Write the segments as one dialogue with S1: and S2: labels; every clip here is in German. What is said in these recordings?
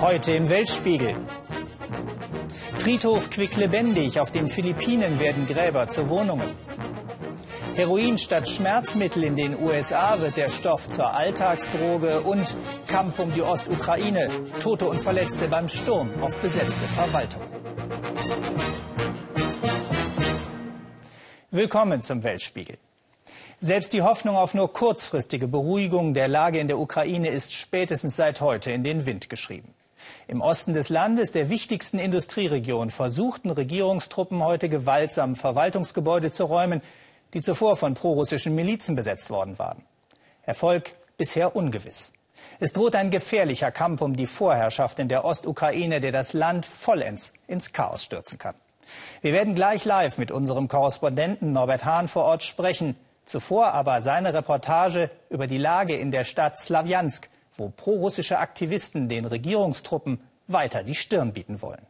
S1: Heute im Weltspiegel. Friedhof quicklebendig. Auf den Philippinen werden Gräber zu Wohnungen. Heroin statt Schmerzmittel in den USA wird der Stoff zur Alltagsdroge und Kampf um die Ostukraine. Tote und Verletzte beim Sturm auf besetzte Verwaltung. Willkommen zum Weltspiegel. Selbst die Hoffnung auf nur kurzfristige Beruhigung der Lage in der Ukraine ist spätestens seit heute in den Wind geschrieben. Im Osten des Landes, der wichtigsten Industrieregion, versuchten Regierungstruppen heute gewaltsam Verwaltungsgebäude zu räumen, die zuvor von prorussischen Milizen besetzt worden waren. Erfolg bisher ungewiss. Es droht ein gefährlicher Kampf um die Vorherrschaft in der Ostukraine, der das Land vollends ins Chaos stürzen kann. Wir werden gleich live mit unserem Korrespondenten Norbert Hahn vor Ort sprechen. Zuvor aber seine Reportage über die Lage in der Stadt Slawjansk, wo prorussische Aktivisten den Regierungstruppen weiter die Stirn bieten wollen.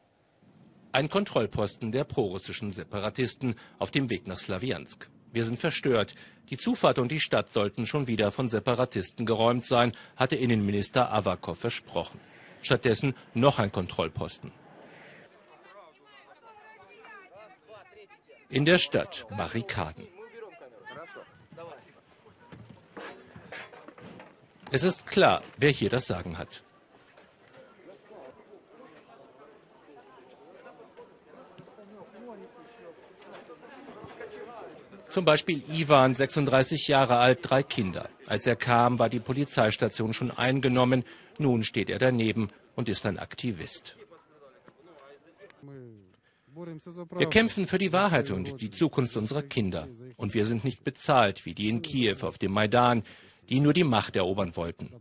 S2: Ein Kontrollposten der prorussischen Separatisten auf dem Weg nach Slawjansk. Wir sind verstört. Die Zufahrt und die Stadt sollten schon wieder von Separatisten geräumt sein, hatte Innenminister Avakov versprochen. Stattdessen noch ein Kontrollposten. In der Stadt Barrikaden. Es ist klar, wer hier das Sagen hat. Zum Beispiel Ivan, 36 Jahre alt, drei Kinder. Als er kam, war die Polizeistation schon eingenommen. Nun steht er daneben und ist ein Aktivist. Wir kämpfen für die Wahrheit und die Zukunft unserer Kinder. Und wir sind nicht bezahlt wie die in Kiew auf dem Maidan, die nur die Macht erobern wollten.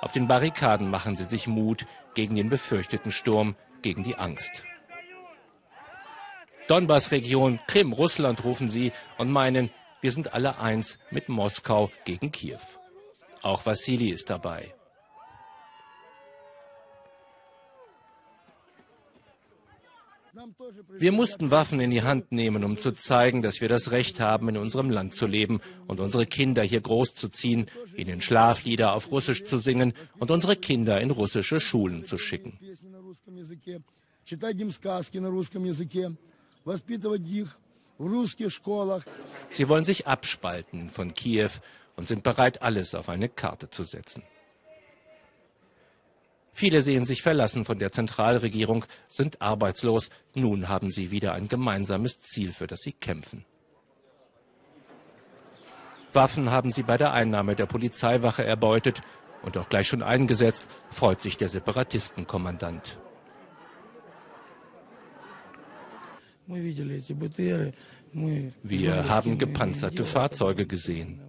S2: Auf den Barrikaden machen sie sich Mut gegen den befürchteten Sturm, gegen die Angst. Donbass-Region, Krim, Russland rufen sie und meinen, wir sind alle eins mit Moskau gegen Kiew. Auch Vassili ist dabei. Wir mussten Waffen in die Hand nehmen, um zu zeigen, dass wir das Recht haben, in unserem Land zu leben und unsere Kinder hier großzuziehen, ihnen Schlaflieder auf Russisch zu singen und unsere Kinder in russische Schulen zu schicken. Sie wollen sich abspalten von Kiew und sind bereit, alles auf eine Karte zu setzen. Viele sehen sich verlassen von der Zentralregierung, sind arbeitslos. Nun haben sie wieder ein gemeinsames Ziel, für das sie kämpfen. Waffen haben sie bei der Einnahme der Polizeiwache erbeutet und auch gleich schon eingesetzt, freut sich der Separatistenkommandant. Wir haben gepanzerte Fahrzeuge gesehen.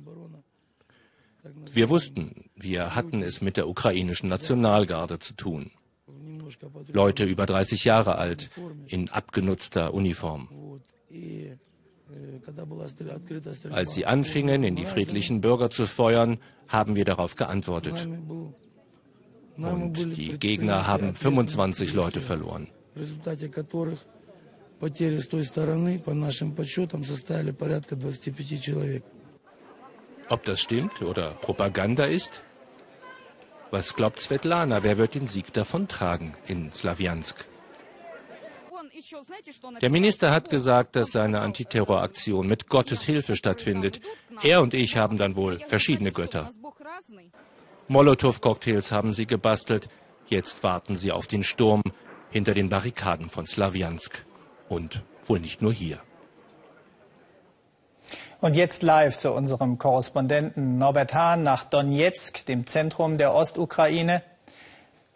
S2: Wir wussten, wir hatten es mit der ukrainischen Nationalgarde zu tun. Leute über 30 Jahre alt, in abgenutzter Uniform. Als sie anfingen, in die friedlichen Bürger zu feuern, haben wir darauf geantwortet. Und die Gegner haben 25 Leute verloren. Потери с той стороны, по нашим подсчетам, составили порядка 25 человек. Ob das stimmt oder Propaganda ist? Was glaubt Svetlana, wer wird den Sieg davontragen in Slawjansk? Der Minister hat gesagt, dass seine Antiterroraktion mit Gottes Hilfe stattfindet. Er und ich haben dann wohl verschiedene Götter. Molotow-Cocktails haben sie gebastelt. Jetzt warten sie auf den Sturm hinter den Barrikaden von Slawjansk. Und wohl nicht nur hier.
S1: Und jetzt live zu unserem Korrespondenten Norbert Hahn nach Donetsk, dem Zentrum der Ostukraine.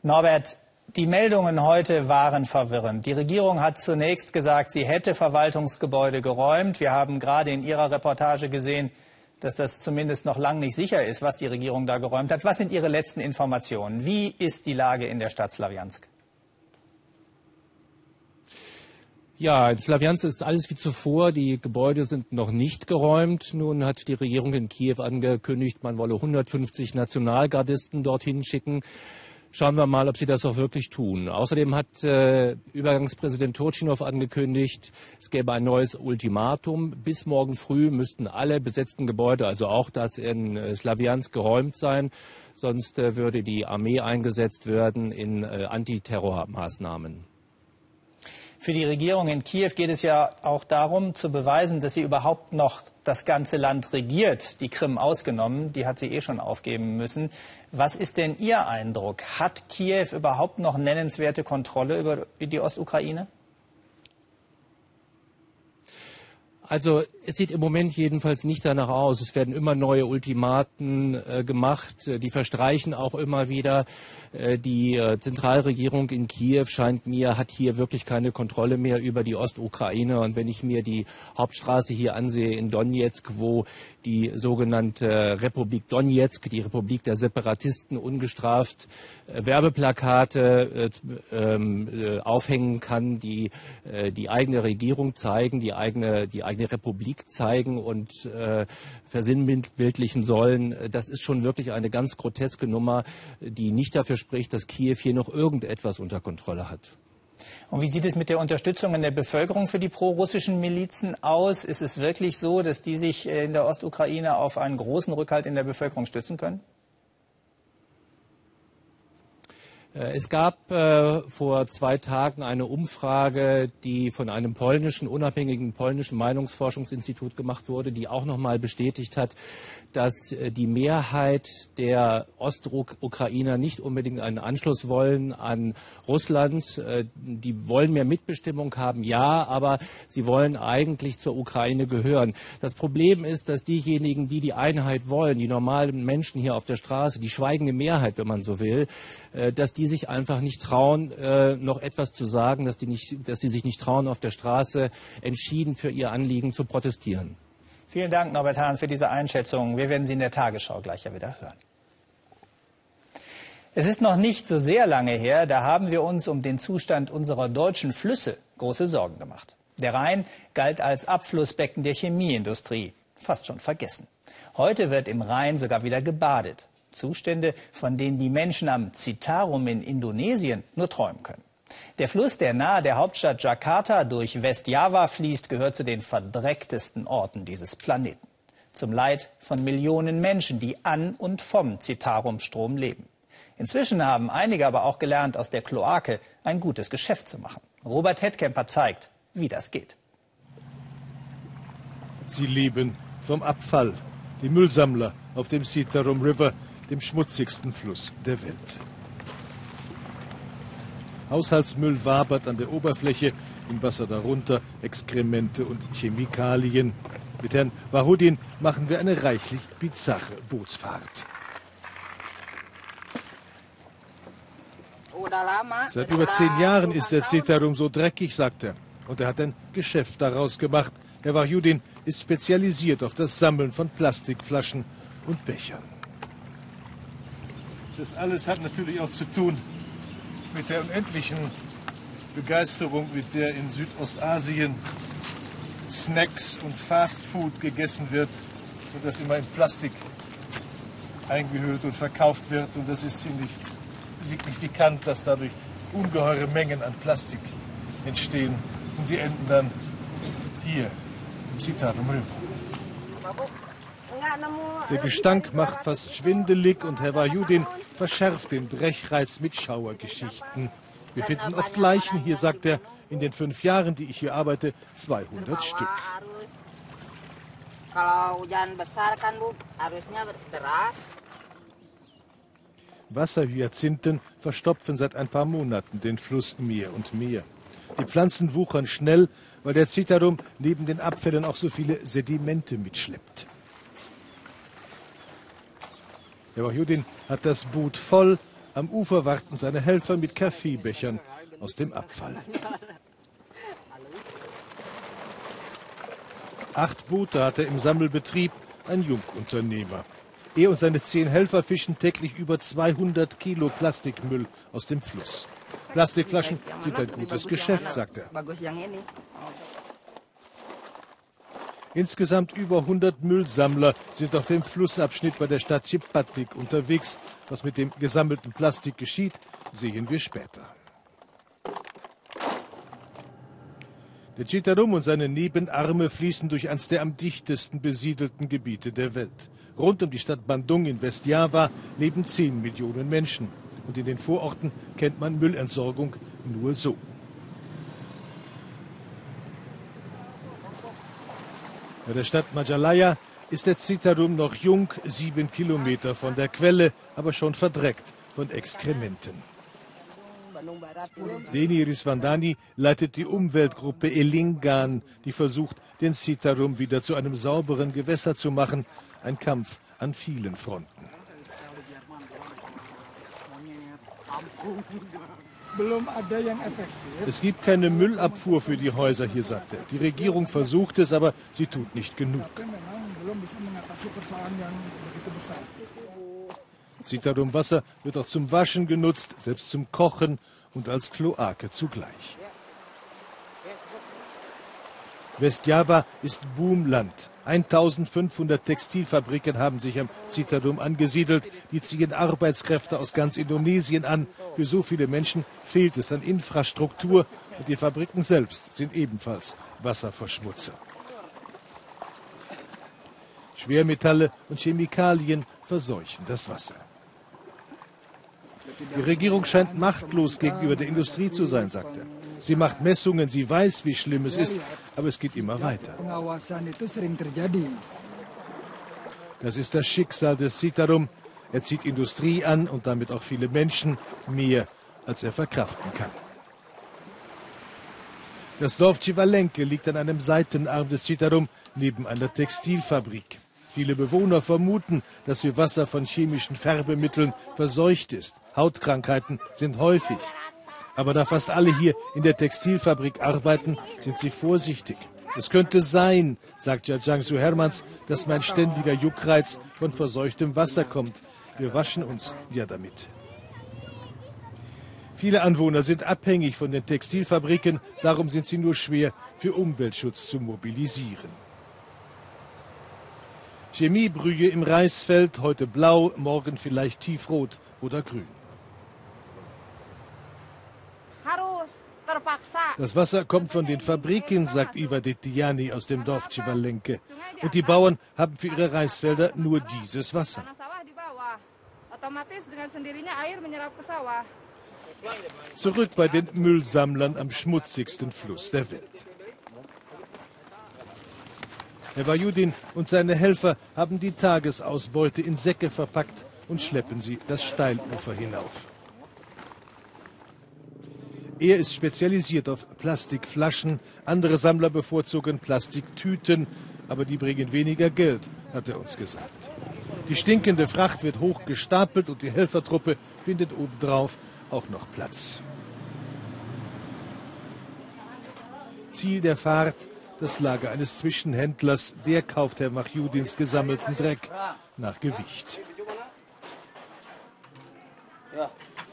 S1: Norbert, die Meldungen heute waren verwirrend. Die Regierung hat zunächst gesagt, sie hätte Verwaltungsgebäude geräumt. Wir haben gerade in Ihrer Reportage gesehen, dass das zumindest noch lang nicht sicher ist, was die Regierung da geräumt hat. Was sind Ihre letzten Informationen? Wie ist die Lage in der Stadt Slawiansk?
S2: Ja, in Slawiansk ist alles wie zuvor. Die Gebäude sind noch nicht geräumt. Nun hat die Regierung in Kiew angekündigt, man wolle 150 Nationalgardisten dorthin schicken. Schauen wir mal, ob sie das auch wirklich tun. Außerdem hat äh, Übergangspräsident Turchinov angekündigt, es gäbe ein neues Ultimatum. Bis morgen früh müssten alle besetzten Gebäude, also auch das in äh, Slawiansk, geräumt sein. Sonst äh, würde die Armee eingesetzt werden in äh, Antiterrormaßnahmen.
S1: Für die Regierung in Kiew geht es ja auch darum, zu beweisen, dass sie überhaupt noch das ganze Land regiert, die Krim ausgenommen. Die hat sie eh schon aufgeben müssen. Was ist denn Ihr Eindruck? Hat Kiew überhaupt noch nennenswerte Kontrolle über die Ostukraine?
S2: Also es sieht im Moment jedenfalls nicht danach aus. Es werden immer neue Ultimaten äh, gemacht, die verstreichen auch immer wieder. Äh, die äh, Zentralregierung in Kiew scheint mir, hat hier wirklich keine Kontrolle mehr über die Ostukraine. Und wenn ich mir die Hauptstraße hier ansehe in Donetsk, wo die sogenannte Republik Donetsk, die Republik der Separatisten, ungestraft äh, Werbeplakate äh, äh, aufhängen kann, die die eigene Regierung zeigen, die eigene, die eigene Republik zeigen und versinnbildlichen sollen. Das ist schon wirklich eine ganz groteske Nummer, die nicht dafür spricht, dass Kiew hier noch irgendetwas unter Kontrolle hat.
S1: Und wie sieht es mit der Unterstützung in der Bevölkerung für die prorussischen Milizen aus? Ist es wirklich so, dass die sich in der Ostukraine auf einen großen Rückhalt in der Bevölkerung stützen können?
S2: Äh, es gab äh, vor zwei Tagen eine Umfrage, die von einem polnischen, unabhängigen polnischen Meinungsforschungsinstitut gemacht wurde, die auch nochmal bestätigt hat, dass äh, die Mehrheit der Ostukrainer nicht unbedingt einen Anschluss wollen an Russland. Äh, die wollen mehr Mitbestimmung haben, ja, aber sie wollen eigentlich zur Ukraine gehören. Das Problem ist, dass diejenigen, die die Einheit wollen, die normalen Menschen hier auf der Straße, die schweigende Mehrheit, wenn man so will, äh, dass die sich einfach nicht trauen, noch etwas zu sagen, dass die, nicht, dass die sich nicht trauen, auf der Straße entschieden für ihr Anliegen zu protestieren.
S1: Vielen Dank, Norbert Hahn, für diese Einschätzung. Wir werden sie in der Tagesschau gleich ja wieder hören. Es ist noch nicht so sehr lange her, da haben wir uns um den Zustand unserer deutschen Flüsse große Sorgen gemacht. Der Rhein galt als Abflussbecken der Chemieindustrie, fast schon vergessen. Heute wird im Rhein sogar wieder gebadet. Zustände, von denen die Menschen am Citarum in Indonesien nur träumen können. Der Fluss, der nahe der Hauptstadt Jakarta durch Westjava fließt, gehört zu den verdrecktesten Orten dieses Planeten. Zum Leid von Millionen Menschen, die an und vom Citarum-Strom leben. Inzwischen haben einige aber auch gelernt, aus der Kloake ein gutes Geschäft zu machen. Robert Hettkemper zeigt, wie das geht.
S3: Sie leben vom Abfall. Die Müllsammler auf dem Citarum River, dem schmutzigsten Fluss der Welt. Haushaltsmüll wabert an der Oberfläche, im Wasser darunter Exkremente und Chemikalien. Mit Herrn Wahudin machen wir eine reichlich bizarre Bootsfahrt. Seit über zehn Jahren ist der Citarum so dreckig, sagt er. Und er hat ein Geschäft daraus gemacht. Herr Wahudin ist spezialisiert auf das Sammeln von Plastikflaschen und Bechern. Das alles hat natürlich auch zu tun mit der unendlichen Begeisterung, mit der in Südostasien Snacks und Fastfood gegessen wird und das immer in Plastik eingehüllt und verkauft wird. Und das ist ziemlich signifikant, dass dadurch ungeheure Mengen an Plastik entstehen. Und sie enden dann hier im Citatum River. Der Gestank macht fast schwindelig und Herr Wajudin verschärft den Brechreiz mit Schauergeschichten. Wir finden oft Leichen hier, sagt er, in den fünf Jahren, die ich hier arbeite, 200 Stück. Wasserhyazinthen verstopfen seit ein paar Monaten den Fluss mehr und mehr. Die Pflanzen wuchern schnell, weil der Citarum neben den Abfällen auch so viele Sedimente mitschleppt. Der Wahjudin hat das Boot voll. Am Ufer warten seine Helfer mit Kaffeebechern aus dem Abfall. Acht Boote hat er im Sammelbetrieb, ein Jungunternehmer. Er und seine zehn Helfer fischen täglich über 200 Kilo Plastikmüll aus dem Fluss. Plastikflaschen sind ein gutes Geschäft, sagt er. Insgesamt über 100 Müllsammler sind auf dem Flussabschnitt bei der Stadt Chipatik unterwegs. Was mit dem gesammelten Plastik geschieht, sehen wir später. Der Chitarum und seine Nebenarme fließen durch eines der am dichtesten besiedelten Gebiete der Welt. Rund um die Stadt Bandung in Westjava leben 10 Millionen Menschen. Und in den Vororten kennt man Müllentsorgung nur so. Bei der Stadt Majalaya ist der Citarum noch jung, sieben Kilometer von der Quelle, aber schon verdreckt von Exkrementen. Deni Risvandani leitet die Umweltgruppe Elingan, die versucht, den Citarum wieder zu einem sauberen Gewässer zu machen. Ein Kampf an vielen Fronten. Es gibt keine Müllabfuhr für die Häuser hier, sagt er. Die Regierung versucht es, aber sie tut nicht genug. Citarum-Wasser wird auch zum Waschen genutzt, selbst zum Kochen und als Kloake zugleich. Westjava ist Boomland. 1500 Textilfabriken haben sich am Citadum angesiedelt. Die ziehen Arbeitskräfte aus ganz Indonesien an. Für so viele Menschen fehlt es an Infrastruktur und die Fabriken selbst sind ebenfalls Wasserverschmutzer. Schwermetalle und Chemikalien verseuchen das Wasser. Die Regierung scheint machtlos gegenüber der Industrie zu sein, sagt er. Sie macht Messungen, sie weiß, wie schlimm es ist, aber es geht immer weiter. Das ist das Schicksal des Citarum. Er zieht Industrie an und damit auch viele Menschen, mehr als er verkraften kann. Das Dorf Civalenke liegt an einem Seitenarm des Citarum neben einer Textilfabrik. Viele Bewohner vermuten, dass ihr Wasser von chemischen Färbemitteln verseucht ist. Hautkrankheiten sind häufig. Aber da fast alle hier in der Textilfabrik arbeiten, sind sie vorsichtig. Es könnte sein, sagt Jajangsu Hermanns, dass mein ständiger Juckreiz von verseuchtem Wasser kommt. Wir waschen uns ja damit. Viele Anwohner sind abhängig von den Textilfabriken, darum sind sie nur schwer für Umweltschutz zu mobilisieren. Chemiebrühe im Reisfeld, heute blau, morgen vielleicht tiefrot oder grün. Das Wasser kommt von den Fabriken, sagt Iva Dettiani aus dem Dorf Civalenke. Und die Bauern haben für ihre Reisfelder nur dieses Wasser. Zurück bei den Müllsammlern am schmutzigsten Fluss der Welt. Herr Vajudin und seine Helfer haben die Tagesausbeute in Säcke verpackt und schleppen sie das Steilufer hinauf. Er ist spezialisiert auf Plastikflaschen, andere Sammler bevorzugen Plastiktüten, aber die bringen weniger Geld, hat er uns gesagt. Die stinkende Fracht wird hoch gestapelt und die Helfertruppe findet obendrauf auch noch Platz. Ziel der Fahrt das Lager eines Zwischenhändlers. Der kauft Herr Machjudins gesammelten Dreck nach Gewicht.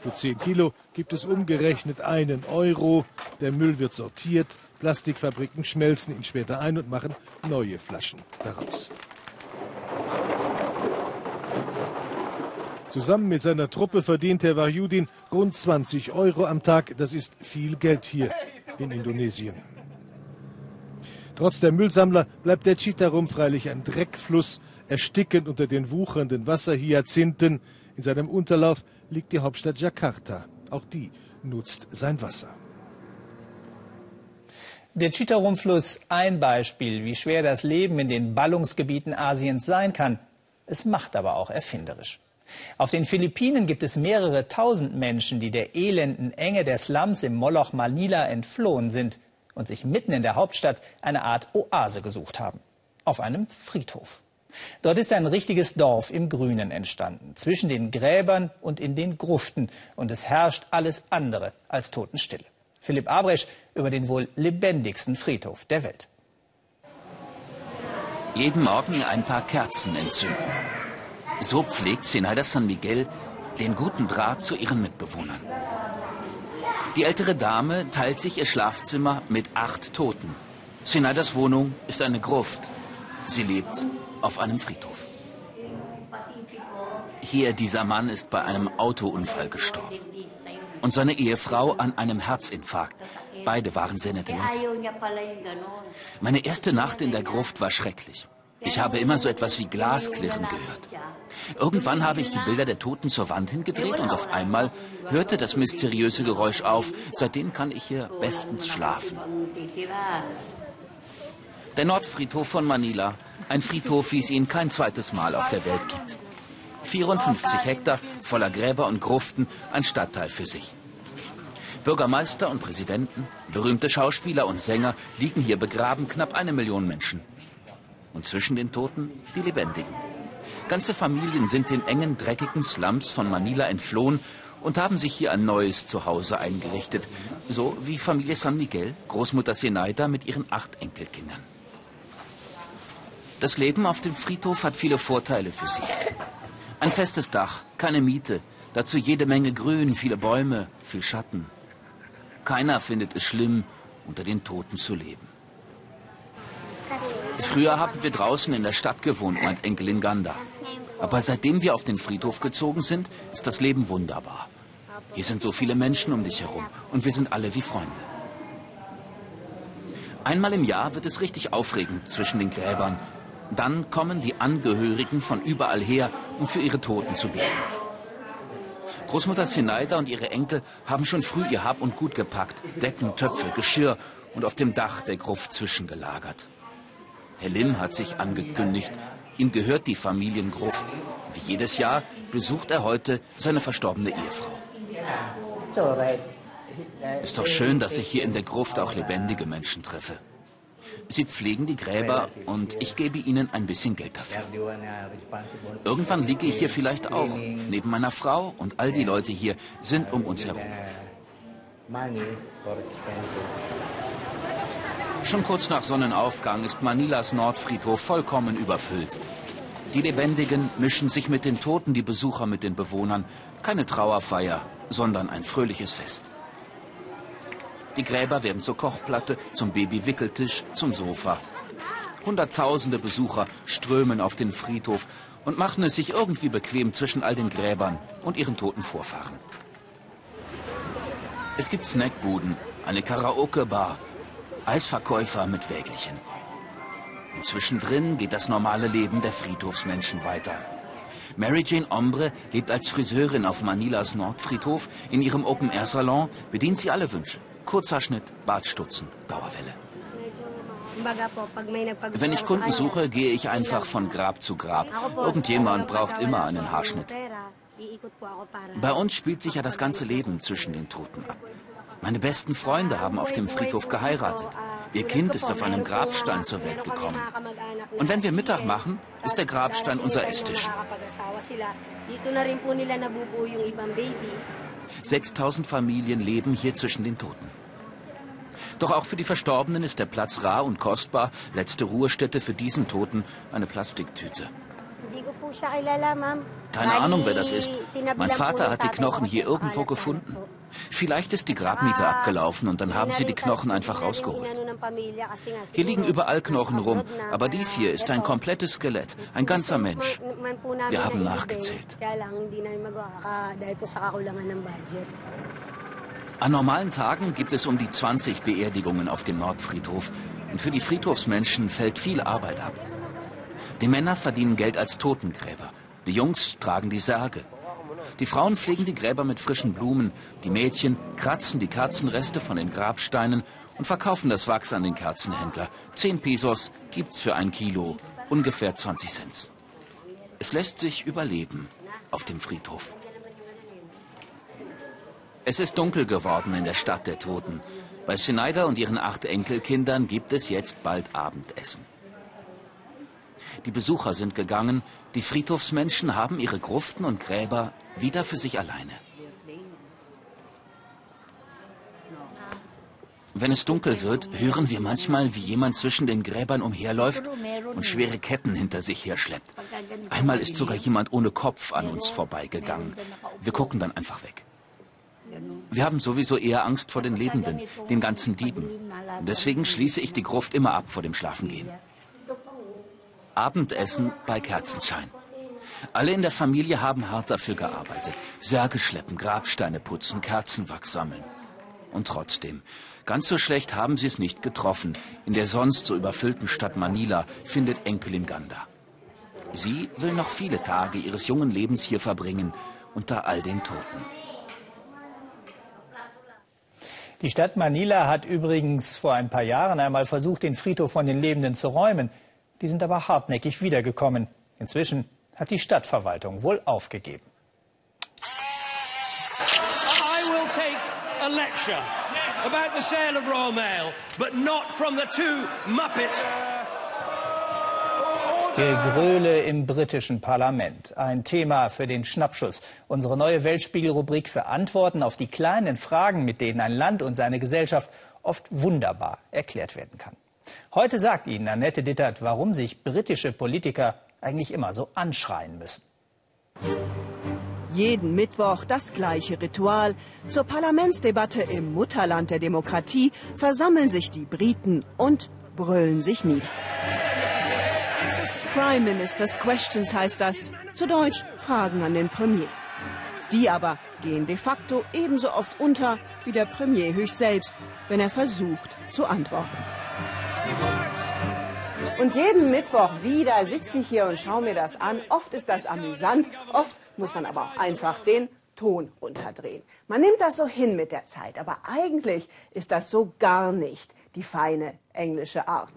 S3: Für 10 Kilo gibt es umgerechnet einen Euro. Der Müll wird sortiert. Plastikfabriken schmelzen ihn später ein und machen neue Flaschen daraus. Zusammen mit seiner Truppe verdient Herr Wahyudin rund 20 Euro am Tag. Das ist viel Geld hier in Indonesien. Trotz der Müllsammler bleibt der Chitarum freilich ein Dreckfluss, erstickend unter den wuchernden Wasserhyazinthen. In seinem Unterlauf liegt die Hauptstadt Jakarta. Auch die nutzt sein Wasser.
S1: Der Chitarum-Fluss ein Beispiel, wie schwer das Leben in den Ballungsgebieten Asiens sein kann. Es macht aber auch erfinderisch. Auf den Philippinen gibt es mehrere tausend Menschen, die der elenden Enge der Slums im Moloch Manila entflohen sind und sich mitten in der Hauptstadt eine Art Oase gesucht haben. Auf einem Friedhof. Dort ist ein richtiges Dorf im Grünen entstanden, zwischen den Gräbern und in den Gruften. Und es herrscht alles andere als Totenstille. Philipp Abresch über den wohl lebendigsten Friedhof der Welt.
S4: Jeden Morgen ein paar Kerzen entzünden. So pflegt Zenaida San Miguel den guten Draht zu ihren Mitbewohnern. Die ältere Dame teilt sich ihr Schlafzimmer mit acht Toten. Senaidas Wohnung ist eine Gruft Sie lebt auf einem Friedhof. Hier, dieser Mann ist bei einem Autounfall gestorben. Und seine Ehefrau an einem Herzinfarkt. Beide waren Senatoren. Meine erste Nacht in der Gruft war schrecklich. Ich habe immer so etwas wie Glasklirren gehört. Irgendwann habe ich die Bilder der Toten zur Wand hingedreht und auf einmal hörte das mysteriöse Geräusch auf. Seitdem kann ich hier bestens schlafen. Der Nordfriedhof von Manila. Ein Friedhof, wie es ihn kein zweites Mal auf der Welt gibt. 54 Hektar voller Gräber und Gruften, ein Stadtteil für sich. Bürgermeister und Präsidenten, berühmte Schauspieler und Sänger liegen hier begraben, knapp eine Million Menschen. Und zwischen den Toten die Lebendigen. Ganze Familien sind den engen, dreckigen Slums von Manila entflohen und haben sich hier ein neues Zuhause eingerichtet. So wie Familie San Miguel, Großmutter Zenaida mit ihren acht Enkelkindern. Das Leben auf dem Friedhof hat viele Vorteile für sie. Ein festes Dach, keine Miete, dazu jede Menge Grün, viele Bäume, viel Schatten. Keiner findet es schlimm, unter den Toten zu leben. Früher haben wir draußen in der Stadt gewohnt, meint Enkelin Ganda. Aber seitdem wir auf den Friedhof gezogen sind, ist das Leben wunderbar. Hier sind so viele Menschen um dich herum und wir sind alle wie Freunde. Einmal im Jahr wird es richtig aufregend zwischen den Gräbern. Dann kommen die Angehörigen von überall her, um für ihre Toten zu beten. Großmutter Zenaida und ihre Enkel haben schon früh ihr Hab und Gut gepackt. Decken, Töpfe, Geschirr und auf dem Dach der Gruft zwischengelagert. Herr Lim hat sich angekündigt. Ihm gehört die Familiengruft. Wie jedes Jahr besucht er heute seine verstorbene Ehefrau. Ist doch schön, dass ich hier in der Gruft auch lebendige Menschen treffe. Sie pflegen die Gräber und ich gebe ihnen ein bisschen Geld dafür. Irgendwann liege ich hier vielleicht auch, neben meiner Frau und all die Leute hier sind um uns herum. Schon kurz nach Sonnenaufgang ist Manilas Nordfriedhof vollkommen überfüllt. Die Lebendigen mischen sich mit den Toten, die Besucher mit den Bewohnern. Keine Trauerfeier, sondern ein fröhliches Fest. Die Gräber werden zur Kochplatte, zum Babywickeltisch, zum Sofa. Hunderttausende Besucher strömen auf den Friedhof und machen es sich irgendwie bequem zwischen all den Gräbern und ihren toten Vorfahren. Es gibt Snackbuden, eine Karaoke-Bar, Eisverkäufer mit Wägelchen. Und zwischendrin geht das normale Leben der Friedhofsmenschen weiter. Mary Jane Ombre lebt als Friseurin auf Manilas Nordfriedhof. In ihrem Open-Air-Salon bedient sie alle Wünsche. Kurzer Schnitt, Bartstutzen, Dauerwelle. Wenn ich Kunden suche, gehe ich einfach von Grab zu Grab. Irgendjemand braucht immer einen Haarschnitt. Bei uns spielt sich ja das ganze Leben zwischen den Toten ab. Meine besten Freunde haben auf dem Friedhof geheiratet. Ihr Kind ist auf einem Grabstein zur Welt gekommen. Und wenn wir Mittag machen, ist der Grabstein unser Esstisch. 6000 Familien leben hier zwischen den Toten. Doch auch für die Verstorbenen ist der Platz rar und kostbar. Letzte Ruhestätte für diesen Toten eine Plastiktüte. Keine Ahnung, wer das ist. Mein Vater hat die Knochen hier irgendwo gefunden. Vielleicht ist die Grabmiete abgelaufen und dann haben sie die Knochen einfach rausgeholt. Hier liegen überall Knochen rum, aber dies hier ist ein komplettes Skelett, ein ganzer Mensch. Wir haben nachgezählt. An normalen Tagen gibt es um die 20 Beerdigungen auf dem Nordfriedhof. Und für die Friedhofsmenschen fällt viel Arbeit ab. Die Männer verdienen Geld als Totengräber. Die Jungs tragen die Särge. Die Frauen pflegen die Gräber mit frischen Blumen. Die Mädchen kratzen die Kerzenreste von den Grabsteinen und verkaufen das Wachs an den Kerzenhändler. Zehn Pesos gibt's für ein Kilo, ungefähr 20 Cent. Es lässt sich überleben auf dem Friedhof. Es ist dunkel geworden in der Stadt der Toten. Bei Schneider und ihren acht Enkelkindern gibt es jetzt bald Abendessen. Die Besucher sind gegangen, die Friedhofsmenschen haben ihre Gruften und Gräber wieder für sich alleine. Wenn es dunkel wird, hören wir manchmal, wie jemand zwischen den Gräbern umherläuft und schwere Ketten hinter sich herschleppt. Einmal ist sogar jemand ohne Kopf an uns vorbeigegangen. Wir gucken dann einfach weg. Wir haben sowieso eher Angst vor den Lebenden, den ganzen Dieben. Deswegen schließe ich die Gruft immer ab vor dem Schlafengehen. Abendessen bei Kerzenschein. Alle in der Familie haben hart dafür gearbeitet. Särge schleppen, Grabsteine putzen, Kerzenwachs sammeln. Und trotzdem, ganz so schlecht haben sie es nicht getroffen. In der sonst so überfüllten Stadt Manila findet Enkelin Ganda. Sie will noch viele Tage ihres jungen Lebens hier verbringen, unter all den Toten.
S1: Die Stadt Manila hat übrigens vor ein paar Jahren einmal versucht, den Friedhof von den Lebenden zu räumen. Die sind aber hartnäckig wiedergekommen. Inzwischen hat die Stadtverwaltung wohl aufgegeben. I will take a lecture about the sale of raw mail, but not from the two Muppets. Gegröle im britischen Parlament. Ein Thema für den Schnappschuss. Unsere neue Weltspiegel-Rubrik für Antworten auf die kleinen Fragen, mit denen ein Land und seine Gesellschaft oft wunderbar erklärt werden kann. Heute sagt Ihnen Annette Dittert, warum sich britische Politiker eigentlich immer so anschreien müssen.
S5: Jeden Mittwoch das gleiche Ritual. Zur Parlamentsdebatte im Mutterland der Demokratie versammeln sich die Briten und brüllen sich nieder. Prime Minister's Questions heißt das. Zu Deutsch Fragen an den Premier. Die aber gehen de facto ebenso oft unter wie der Premier höchst selbst, wenn er versucht zu antworten. Und jeden Mittwoch wieder sitze ich hier und schaue mir das an. Oft ist das amüsant, oft muss man aber auch einfach den Ton runterdrehen. Man nimmt das so hin mit der Zeit, aber eigentlich ist das so gar nicht die feine englische Art.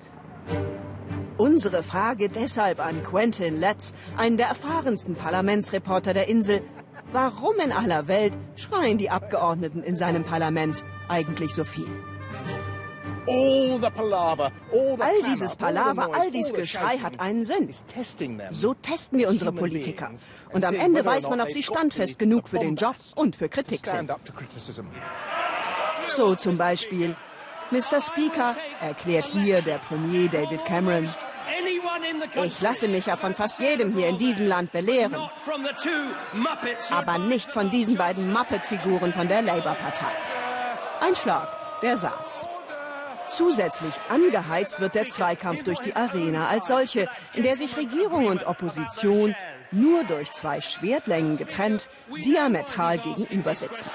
S5: Unsere Frage deshalb an Quentin Letts, einen der erfahrensten Parlamentsreporter der Insel. Warum in aller Welt schreien die Abgeordneten in seinem Parlament eigentlich so viel? All dieses Palaver, all dieses Geschrei hat einen Sinn. So testen wir unsere Politiker. Und am Ende weiß man, ob sie standfest genug für den Job und für Kritik sind. So zum Beispiel, Mr. Speaker, erklärt hier der Premier David Cameron, ich lasse mich ja von fast jedem hier in diesem Land belehren. Aber nicht von diesen beiden Muppet-Figuren von der Labour-Partei. Ein Schlag, der saß. Zusätzlich angeheizt wird der Zweikampf durch die Arena als solche, in der sich Regierung und Opposition nur durch zwei Schwertlängen getrennt diametral gegenüber sitzen.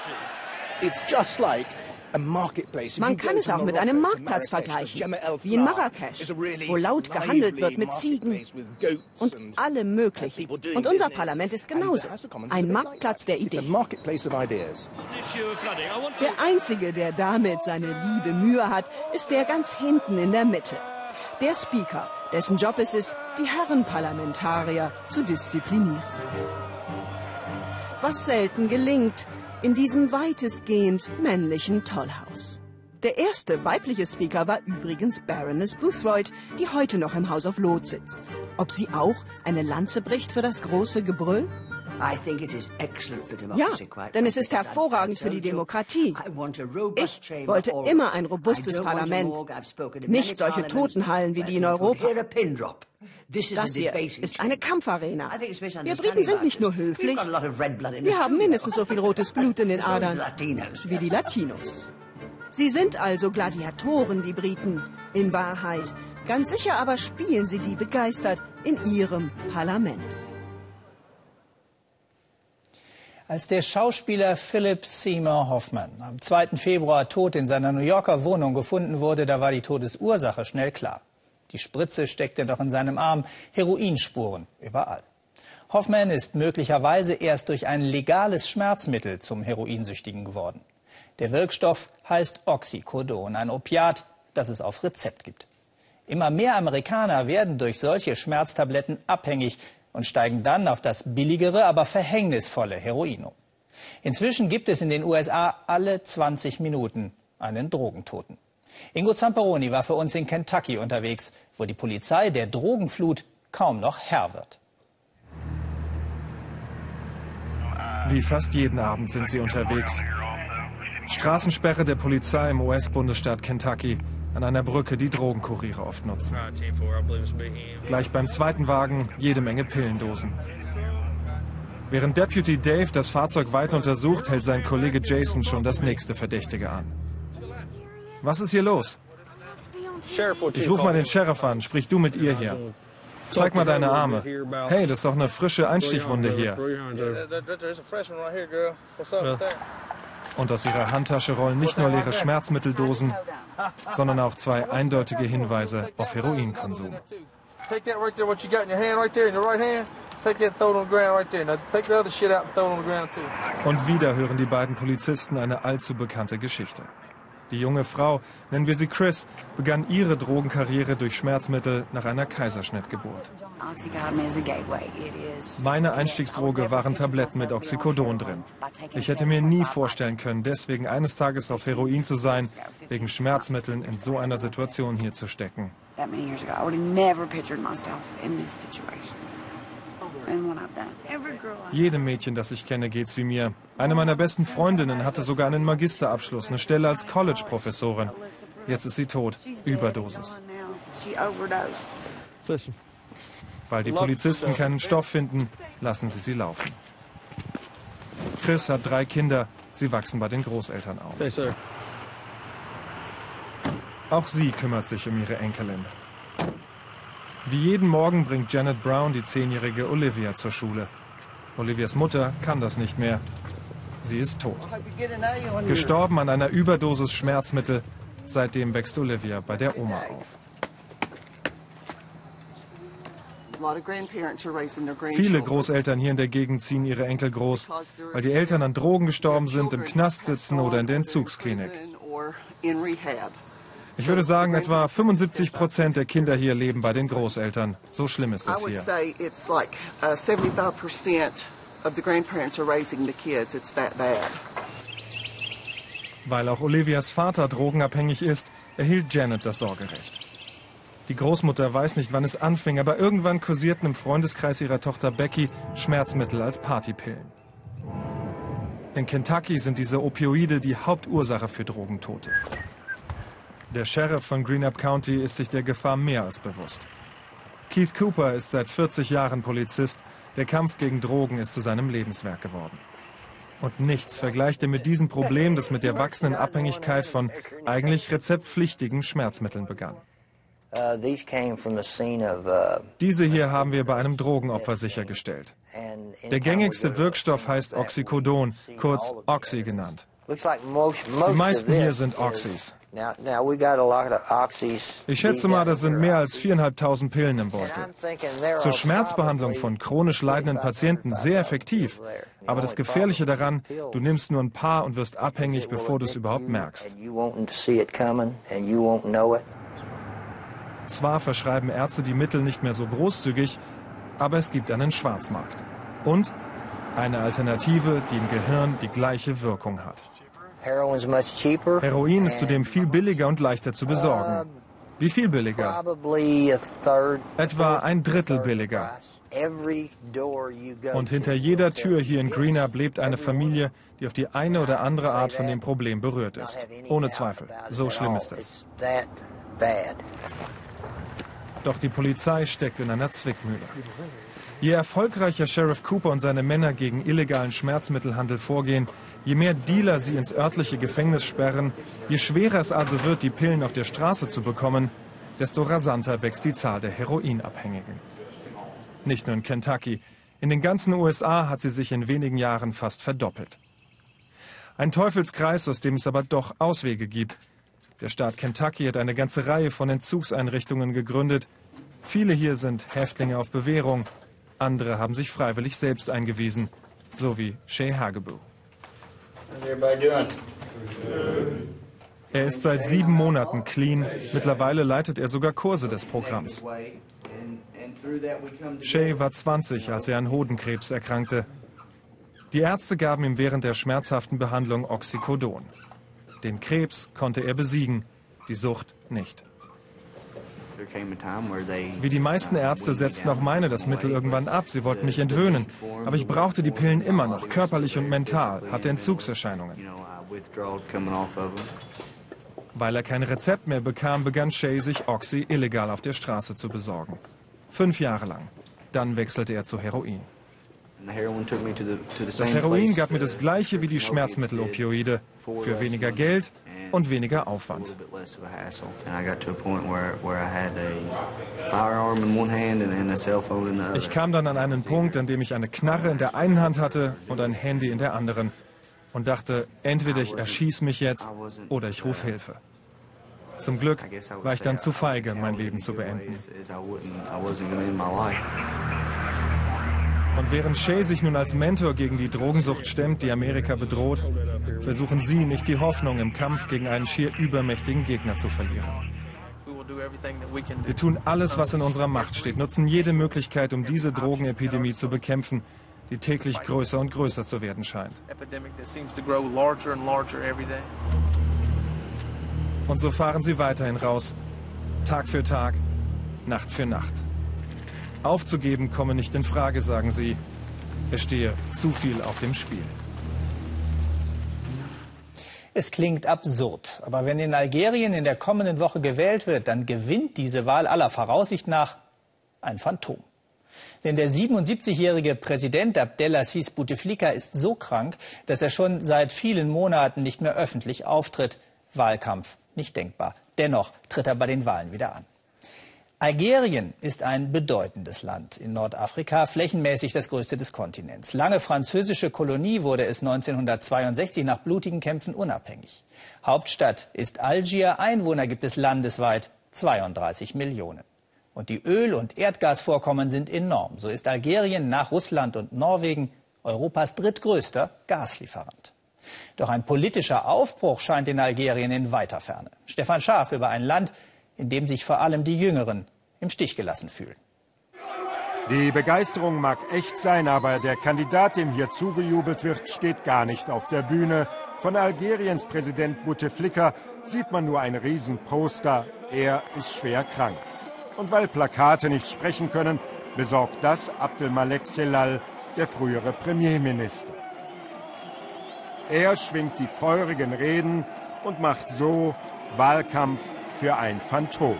S5: Man kann es auch mit einem Marktplatz vergleichen, wie in Marrakesch, wo laut gehandelt wird mit Ziegen und allem Möglichen. Und unser Parlament ist genauso, ein Marktplatz der Ideen. Der Einzige, der damit seine liebe Mühe hat, ist der ganz hinten in der Mitte. Der Speaker, dessen Job es ist, die Herrenparlamentarier zu disziplinieren. Was selten gelingt, in diesem weitestgehend männlichen Tollhaus. Der erste weibliche Speaker war übrigens Baroness Boothroyd, die heute noch im House of Lords sitzt. Ob sie auch eine Lanze bricht für das große Gebrüll? Ja, denn es ist hervorragend für die Demokratie. Ich wollte immer ein robustes Parlament, nicht solche Totenhallen wie die in Europa. Das hier ist eine Kampfarena. Wir Briten sind nicht nur höflich, wir haben mindestens so viel rotes Blut in den Adern wie die Latinos. Sie sind also Gladiatoren, die Briten. In Wahrheit. Ganz sicher aber spielen sie die begeistert in ihrem Parlament.
S1: Als der Schauspieler Philip Seymour Hoffman am 2. Februar tot in seiner New Yorker Wohnung gefunden wurde, da war die Todesursache schnell klar. Die Spritze steckte noch in seinem Arm, Heroinspuren überall. Hoffman ist möglicherweise erst durch ein legales Schmerzmittel zum Heroinsüchtigen geworden. Der Wirkstoff heißt Oxycodon, ein Opiat, das es auf Rezept gibt. Immer mehr Amerikaner werden durch solche Schmerztabletten abhängig, und steigen dann auf das billigere, aber verhängnisvolle Heroin. Inzwischen gibt es in den USA alle 20 Minuten einen Drogentoten. Ingo Zamperoni war für uns in Kentucky unterwegs, wo die Polizei der Drogenflut kaum noch Herr wird.
S6: Wie fast jeden Abend sind sie unterwegs. Straßensperre der Polizei im US-Bundesstaat Kentucky an einer Brücke, die Drogenkuriere oft nutzen. Gleich beim zweiten Wagen jede Menge Pillendosen. Während Deputy Dave das Fahrzeug weiter untersucht, hält sein Kollege Jason schon das nächste Verdächtige an. Was ist hier los? Ich rufe mal den Sheriff an. Sprich du mit ihr hier. Zeig mal deine Arme. Hey, das ist doch eine frische Einstichwunde hier. Und aus ihrer Handtasche rollen nicht nur leere Schmerzmitteldosen, sondern auch zwei eindeutige Hinweise auf Heroinkonsum. Und wieder hören die beiden Polizisten eine allzu bekannte Geschichte. Die junge Frau, nennen wir sie Chris, begann ihre Drogenkarriere durch Schmerzmittel nach einer Kaiserschnittgeburt. Meine Einstiegsdroge waren Tabletten mit Oxycodon drin. Ich hätte mir nie vorstellen können, deswegen eines Tages auf Heroin zu sein, wegen Schmerzmitteln in so einer Situation hier zu stecken. Jedem Mädchen, das ich kenne, geht's wie mir. Eine meiner besten Freundinnen hatte sogar einen Magisterabschluss, eine Stelle als College-Professorin. Jetzt ist sie tot. Überdosis. Weil die Polizisten keinen Stoff finden, lassen sie sie laufen. Chris hat drei Kinder. Sie wachsen bei den Großeltern auf. Auch sie kümmert sich um ihre Enkelin. Wie jeden Morgen bringt Janet Brown die zehnjährige Olivia zur Schule. Olivias Mutter kann das nicht mehr. Sie ist tot. Gestorben an einer Überdosis Schmerzmittel. Seitdem wächst Olivia bei der Oma auf. Viele Großeltern hier in der Gegend ziehen ihre Enkel groß, weil die Eltern an Drogen gestorben sind, im Knast sitzen oder in der Entzugsklinik. Ich würde sagen, etwa 75 Prozent der Kinder hier leben bei den Großeltern. So schlimm ist das hier. Weil auch Olivias Vater drogenabhängig ist, erhielt Janet das Sorgerecht. Die Großmutter weiß nicht, wann es anfing, aber irgendwann kursierten im Freundeskreis ihrer Tochter Becky Schmerzmittel als Partypillen. In Kentucky sind diese Opioide die Hauptursache für Drogentote. Der Sheriff von Greenup County ist sich der Gefahr mehr als bewusst. Keith Cooper ist seit 40 Jahren Polizist. Der Kampf gegen Drogen ist zu seinem Lebenswerk geworden. Und nichts vergleicht er mit diesem Problem, das mit der wachsenden Abhängigkeit von eigentlich rezeptpflichtigen Schmerzmitteln begann. Uh, uh, Diese hier haben wir bei einem Drogenopfer sichergestellt. Der gängigste Wirkstoff heißt Oxycodon, kurz Oxy genannt. Die meisten hier sind Oxys. Ich schätze mal, das sind mehr als viereinhalbtausend Pillen im Beutel. Zur Schmerzbehandlung von chronisch leidenden Patienten sehr effektiv. Aber das Gefährliche daran, du nimmst nur ein paar und wirst abhängig, bevor du es überhaupt merkst. Zwar verschreiben Ärzte die Mittel nicht mehr so großzügig, aber es gibt einen Schwarzmarkt. Und eine Alternative, die im Gehirn die gleiche Wirkung hat. Heroin ist zudem viel billiger und leichter zu besorgen. Wie viel billiger? Etwa ein Drittel billiger. Und hinter jeder Tür hier in Greenup lebt eine Familie, die auf die eine oder andere Art von dem Problem berührt ist. Ohne Zweifel. So schlimm ist es. Doch die Polizei steckt in einer Zwickmühle. Je erfolgreicher Sheriff Cooper und seine Männer gegen illegalen Schmerzmittelhandel vorgehen, Je mehr Dealer sie ins örtliche Gefängnis sperren, je schwerer es also wird, die Pillen auf der Straße zu bekommen, desto rasanter wächst die Zahl der Heroinabhängigen. Nicht nur in Kentucky, in den ganzen USA hat sie sich in wenigen Jahren fast verdoppelt. Ein Teufelskreis, aus dem es aber doch Auswege gibt. Der Staat Kentucky hat eine ganze Reihe von Entzugseinrichtungen gegründet. Viele hier sind Häftlinge auf Bewährung, andere haben sich freiwillig selbst eingewiesen, so wie Shay Hageboo. Er ist seit sieben Monaten clean. Mittlerweile leitet er sogar Kurse des Programms. Shay war 20, als er an Hodenkrebs erkrankte. Die Ärzte gaben ihm während der schmerzhaften Behandlung Oxycodon. Den Krebs konnte er besiegen, die Sucht nicht. Wie die meisten Ärzte setzten auch meine das Mittel irgendwann ab. Sie wollten mich entwöhnen. Aber ich brauchte die Pillen immer noch, körperlich und mental, hatte Entzugserscheinungen. Weil er kein Rezept mehr bekam, begann Shay sich Oxy illegal auf der Straße zu besorgen. Fünf Jahre lang. Dann wechselte er zu Heroin. Das Heroin gab mir das gleiche wie die Schmerzmittelopioide. Für weniger Geld und weniger Aufwand. Ich kam dann an einen Punkt, an dem ich eine Knarre in der einen Hand hatte und ein Handy in der anderen und dachte, entweder ich erschieße mich jetzt oder ich rufe Hilfe. Zum Glück war ich dann zu feige, mein Leben zu beenden. Und während Shay sich nun als Mentor gegen die Drogensucht stemmt, die Amerika bedroht, versuchen sie nicht die Hoffnung im Kampf gegen einen schier übermächtigen Gegner zu verlieren. Wir tun alles, was in unserer Macht steht, nutzen jede Möglichkeit, um diese Drogenepidemie zu bekämpfen, die täglich größer und größer zu werden scheint. Und so fahren sie weiterhin raus, Tag für Tag, Nacht für Nacht. Aufzugeben komme nicht in Frage, sagen sie. Es stehe zu viel auf dem Spiel.
S1: Es klingt absurd, aber wenn in Algerien in der kommenden Woche gewählt wird, dann gewinnt diese Wahl aller Voraussicht nach ein Phantom. Denn der 77-jährige Präsident Abdelaziz Bouteflika ist so krank, dass er schon seit vielen Monaten nicht mehr öffentlich auftritt. Wahlkampf nicht denkbar. Dennoch tritt er bei den Wahlen wieder an. Algerien ist ein bedeutendes Land in Nordafrika, flächenmäßig das größte des Kontinents. Lange französische Kolonie wurde es 1962 nach blutigen Kämpfen unabhängig. Hauptstadt ist Algier, Einwohner gibt es landesweit 32 Millionen. Und die Öl- und Erdgasvorkommen sind enorm. So ist Algerien nach Russland und Norwegen Europas drittgrößter Gaslieferant. Doch ein politischer Aufbruch scheint in Algerien in weiter Ferne. Stefan Schaaf über ein Land, in dem sich vor allem die Jüngeren im Stich gelassen fühlen.
S7: Die Begeisterung mag echt sein, aber der Kandidat, dem hier zugejubelt wird, steht gar nicht auf der Bühne. Von Algeriens Präsident Bouteflika sieht man nur ein Riesenposter. Er ist schwer krank. Und weil Plakate nicht sprechen können, besorgt das Abdelmalek Selal, der frühere Premierminister. Er schwingt die feurigen Reden und macht so Wahlkampf für ein Phantom.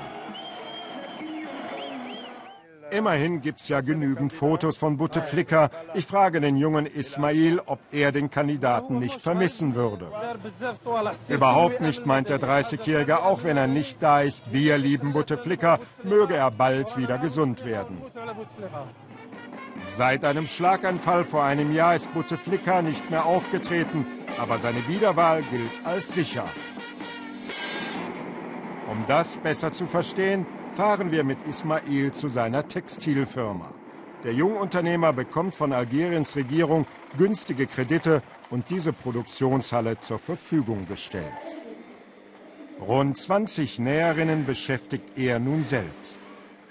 S7: Immerhin gibt's ja genügend Fotos von Bouteflika. Ich frage den jungen Ismail, ob er den Kandidaten nicht vermissen würde. Überhaupt nicht, meint der 30-Jährige, auch wenn er nicht da ist. Wir lieben Bouteflika, möge er bald wieder gesund werden. Seit einem Schlaganfall vor einem Jahr ist Bouteflika nicht mehr aufgetreten, aber seine Wiederwahl gilt als sicher. Um das besser zu verstehen, fahren wir mit Ismail zu seiner Textilfirma. Der Jungunternehmer bekommt von Algeriens Regierung günstige Kredite und diese Produktionshalle zur Verfügung gestellt. Rund 20 Näherinnen beschäftigt er nun selbst.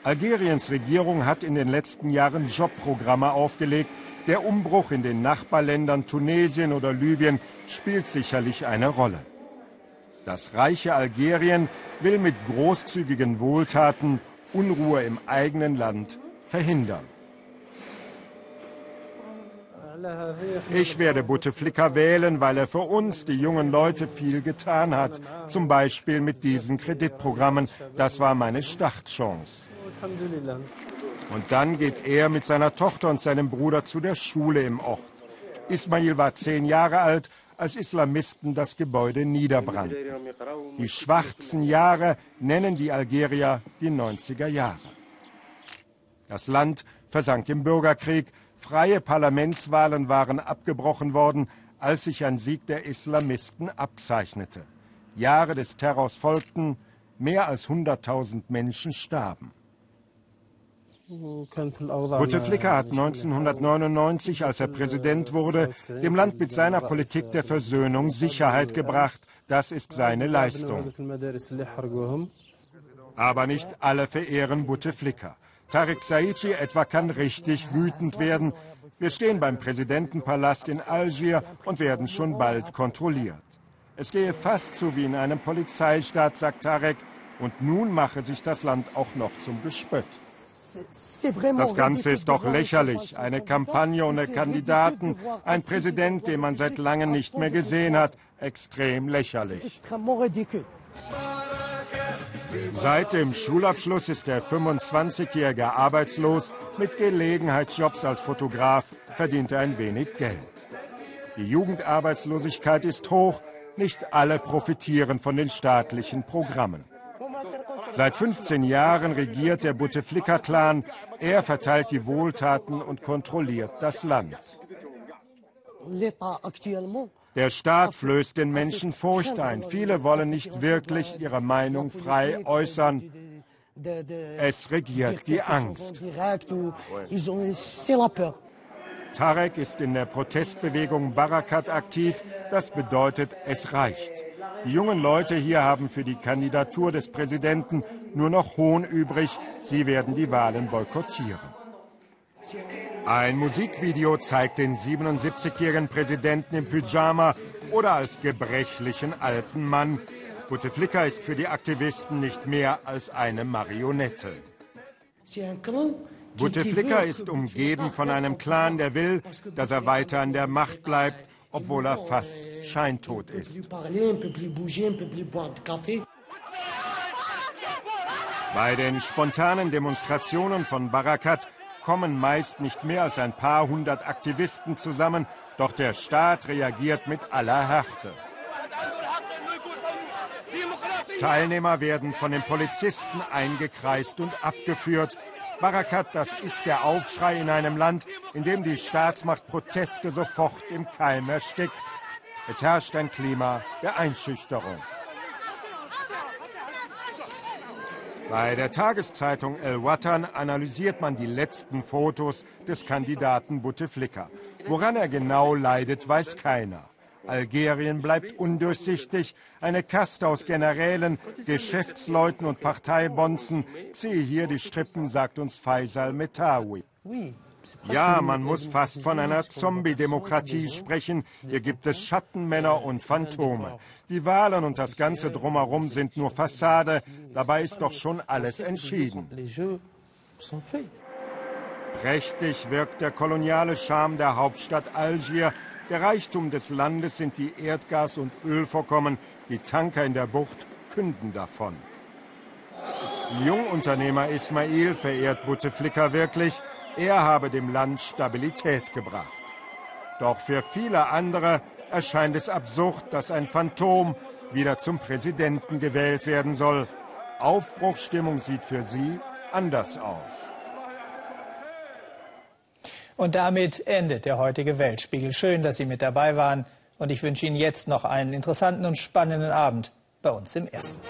S7: Algeriens Regierung hat in den letzten Jahren Jobprogramme aufgelegt. Der Umbruch in den Nachbarländern Tunesien oder Libyen spielt sicherlich eine Rolle. Das reiche Algerien will mit großzügigen Wohltaten Unruhe im eigenen Land verhindern. Ich werde Bouteflika wählen, weil er für uns, die jungen Leute, viel getan hat. Zum Beispiel mit diesen Kreditprogrammen. Das war meine Startchance. Und dann geht er mit seiner Tochter und seinem Bruder zu der Schule im Ort. Ismail war zehn Jahre alt als Islamisten das Gebäude niederbrannten. Die schwarzen Jahre nennen die Algerier die 90er Jahre. Das Land versank im Bürgerkrieg, freie Parlamentswahlen waren abgebrochen worden, als sich ein Sieg der Islamisten abzeichnete. Jahre des Terrors folgten, mehr als 100.000 Menschen starben. Bouteflika hat 1999, als er Präsident wurde, dem Land mit seiner Politik der Versöhnung Sicherheit gebracht. Das ist seine Leistung. Aber nicht alle verehren Bouteflika. Tarek Saici etwa kann richtig wütend werden. Wir stehen beim Präsidentenpalast in Algier und werden schon bald kontrolliert. Es gehe fast so wie in einem Polizeistaat, sagt Tarek. Und nun mache sich das Land auch noch zum Gespött. Das Ganze ist doch lächerlich. Eine Kampagne ohne Kandidaten, ein Präsident, den man seit langem nicht mehr gesehen hat. Extrem lächerlich. Seit dem Schulabschluss ist der 25-Jährige arbeitslos. Mit Gelegenheitsjobs als Fotograf verdient er ein wenig Geld. Die Jugendarbeitslosigkeit ist hoch. Nicht alle profitieren von den staatlichen Programmen. Seit 15 Jahren regiert der Bouteflika-Clan. Er verteilt die Wohltaten und kontrolliert das Land. Der Staat flößt den Menschen Furcht ein. Viele wollen nicht wirklich ihre Meinung frei äußern. Es regiert die Angst. Tarek ist in der Protestbewegung Barakat aktiv. Das bedeutet, es reicht. Die jungen Leute hier haben für die Kandidatur des Präsidenten nur noch Hohn übrig. Sie werden die Wahlen boykottieren. Ein Musikvideo zeigt den 77-jährigen Präsidenten im Pyjama oder als gebrechlichen alten Mann. Bouteflika ist für die Aktivisten nicht mehr als eine Marionette. Bouteflika ist umgeben von einem Clan, der will, dass er weiter an der Macht bleibt, obwohl er fast scheintot ist. Bei den spontanen Demonstrationen von Barakat kommen meist nicht mehr als ein paar hundert Aktivisten zusammen, doch der Staat reagiert mit aller Härte. Teilnehmer werden von den Polizisten eingekreist und abgeführt. Barakat, das ist der Aufschrei in einem Land, in dem die Staatsmacht Proteste sofort im Keim erstickt. Es herrscht ein Klima der Einschüchterung. Bei der Tageszeitung El Watan analysiert man die letzten Fotos des Kandidaten Bouteflika. Woran er genau leidet, weiß keiner. Algerien bleibt undurchsichtig. Eine Kaste aus Generälen, Geschäftsleuten und Parteibonzen ziehe hier die Strippen, sagt uns Faisal Metawi. Ja, man muss fast von einer Zombie-Demokratie sprechen. Hier gibt es Schattenmänner und Phantome. Die Wahlen und das Ganze drumherum sind nur Fassade. Dabei ist doch schon alles entschieden. Prächtig wirkt der koloniale Charme der Hauptstadt Algier. Der Reichtum des Landes sind die Erdgas- und Ölvorkommen. Die Tanker in der Bucht künden davon. Jungunternehmer Ismail verehrt Bouteflika wirklich. Er habe dem Land Stabilität gebracht. Doch für viele andere erscheint es absurd, dass ein Phantom wieder zum Präsidenten gewählt werden soll. Aufbruchsstimmung sieht für sie anders aus.
S1: Und damit endet der heutige Weltspiegel. Schön, dass Sie mit dabei waren. Und ich wünsche Ihnen jetzt noch einen interessanten und spannenden Abend bei uns im Ersten.